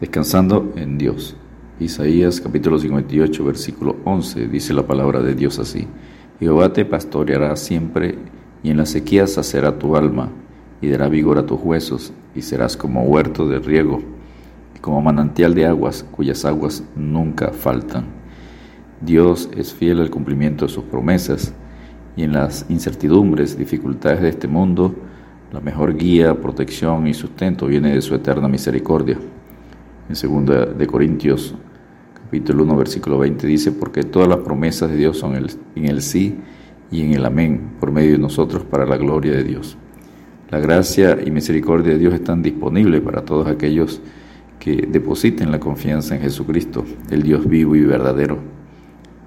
Descansando en Dios. Isaías capítulo 58 versículo 11 dice la palabra de Dios así. Jehová te pastoreará siempre y en la sequía sacerá tu alma y dará vigor a tus huesos y serás como huerto de riego y como manantial de aguas cuyas aguas nunca faltan. Dios es fiel al cumplimiento de sus promesas y en las incertidumbres, dificultades de este mundo, la mejor guía, protección y sustento viene de su eterna misericordia. En 2 de Corintios capítulo 1 versículo 20 dice, porque todas las promesas de Dios son en el sí y en el amén por medio de nosotros para la gloria de Dios. La gracia y misericordia de Dios están disponibles para todos aquellos que depositen la confianza en Jesucristo, el Dios vivo y verdadero.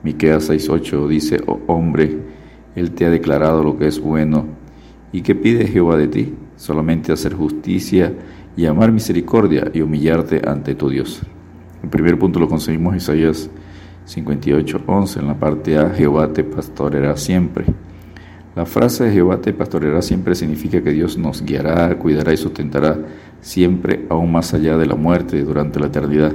Miqueas 6:8 dice, oh, hombre, él te ha declarado lo que es bueno, ¿y qué pide Jehová de ti? Solamente hacer justicia y amar misericordia y humillarte ante tu Dios. El primer punto lo conseguimos en Isaías 58, 11, en la parte A, Jehová te pastoreará siempre. La frase Jehová te pastoreará siempre significa que Dios nos guiará, cuidará y sustentará siempre, aún más allá de la muerte, durante la eternidad.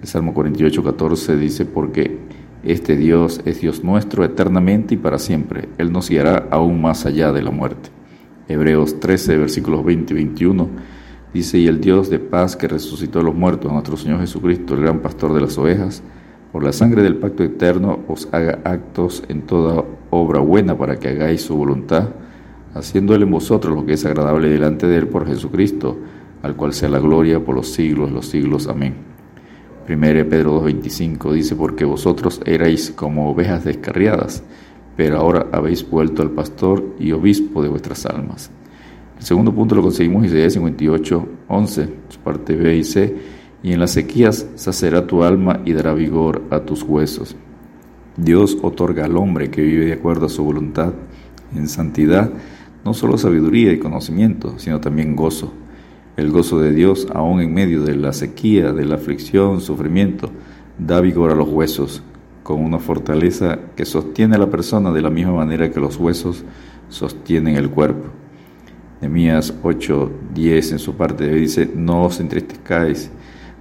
El Salmo 48, 14 dice, porque este Dios es Dios nuestro eternamente y para siempre. Él nos guiará aún más allá de la muerte. Hebreos 13, versículos 20 y 21 Dice, y el Dios de paz que resucitó a los muertos, nuestro Señor Jesucristo, el gran pastor de las ovejas, por la sangre del pacto eterno os haga actos en toda obra buena para que hagáis su voluntad, haciendo Él en vosotros lo que es agradable delante de Él por Jesucristo, al cual sea la gloria por los siglos, los siglos. Amén. 1 Pedro 2.25 dice, porque vosotros erais como ovejas descarriadas, pero ahora habéis vuelto al pastor y obispo de vuestras almas. El segundo punto lo conseguimos en Isaías 58, 11, su parte B y C. Y en las sequías sacerá tu alma y dará vigor a tus huesos. Dios otorga al hombre que vive de acuerdo a su voluntad en santidad no solo sabiduría y conocimiento, sino también gozo. El gozo de Dios, aun en medio de la sequía, de la aflicción, sufrimiento, da vigor a los huesos, con una fortaleza que sostiene a la persona de la misma manera que los huesos sostienen el cuerpo. Nehemías 8, 10 en su parte dice, no os entristezcáis,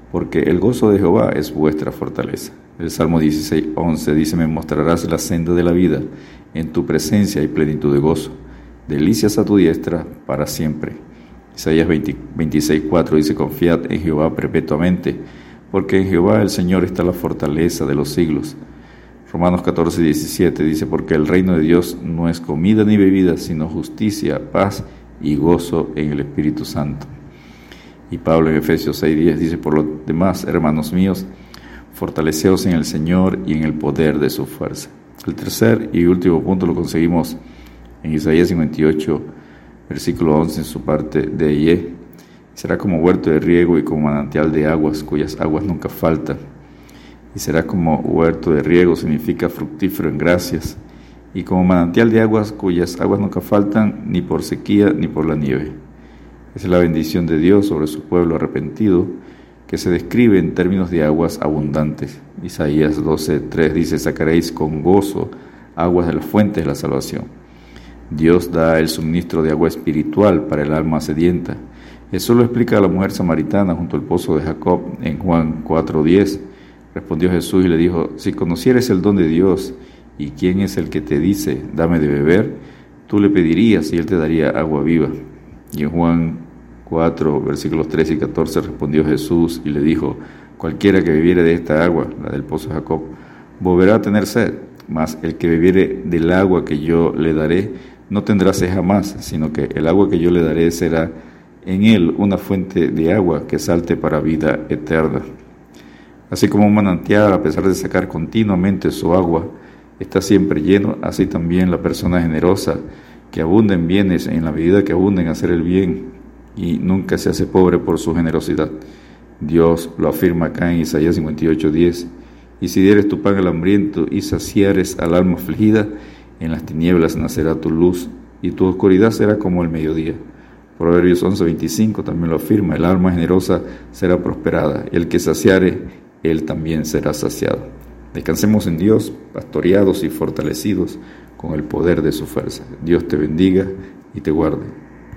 porque el gozo de Jehová es vuestra fortaleza. El Salmo 16, 11 dice, me mostrarás la senda de la vida, en tu presencia y plenitud de gozo, delicias a tu diestra para siempre. Isaías 26, 4 dice, confiad en Jehová perpetuamente, porque en Jehová el Señor está la fortaleza de los siglos. Romanos 14, 17 dice, porque el reino de Dios no es comida ni bebida, sino justicia, paz y gozo en el Espíritu Santo. Y Pablo en Efesios 6:10 dice, por lo demás, hermanos míos, fortaleceos en el Señor y en el poder de su fuerza. El tercer y último punto lo conseguimos en Isaías 58, versículo 11, en su parte de y e. Será como huerto de riego y como manantial de aguas, cuyas aguas nunca faltan. Y será como huerto de riego, significa fructífero en gracias y como manantial de aguas cuyas aguas nunca faltan ni por sequía ni por la nieve. Es la bendición de Dios sobre su pueblo arrepentido, que se describe en términos de aguas abundantes. Isaías 12:3 dice, sacaréis con gozo aguas de la fuente de la salvación. Dios da el suministro de agua espiritual para el alma sedienta. Eso lo explica la mujer samaritana junto al pozo de Jacob en Juan 4:10. Respondió Jesús y le dijo, si conocieres el don de Dios, ¿Y quién es el que te dice, dame de beber? Tú le pedirías y él te daría agua viva. Y en Juan 4, versículos 13 y 14 respondió Jesús y le dijo, cualquiera que bebiere de esta agua, la del pozo Jacob, volverá a tener sed, mas el que bebiere del agua que yo le daré, no tendrá sed jamás, sino que el agua que yo le daré será en él una fuente de agua que salte para vida eterna. Así como un manantial, a pesar de sacar continuamente su agua, está siempre lleno, así también la persona generosa, que abunda en bienes en la medida que abunda en hacer el bien y nunca se hace pobre por su generosidad. Dios lo afirma acá en Isaías 58:10, y si dieres tu pan al hambriento y saciares al alma afligida, en las tinieblas nacerá tu luz y tu oscuridad será como el mediodía. Proverbios 11:25 también lo afirma, el alma generosa será prosperada, el que saciare, él también será saciado. Descansemos en Dios, pastoreados y fortalecidos con el poder de su fuerza. Dios te bendiga y te guarde.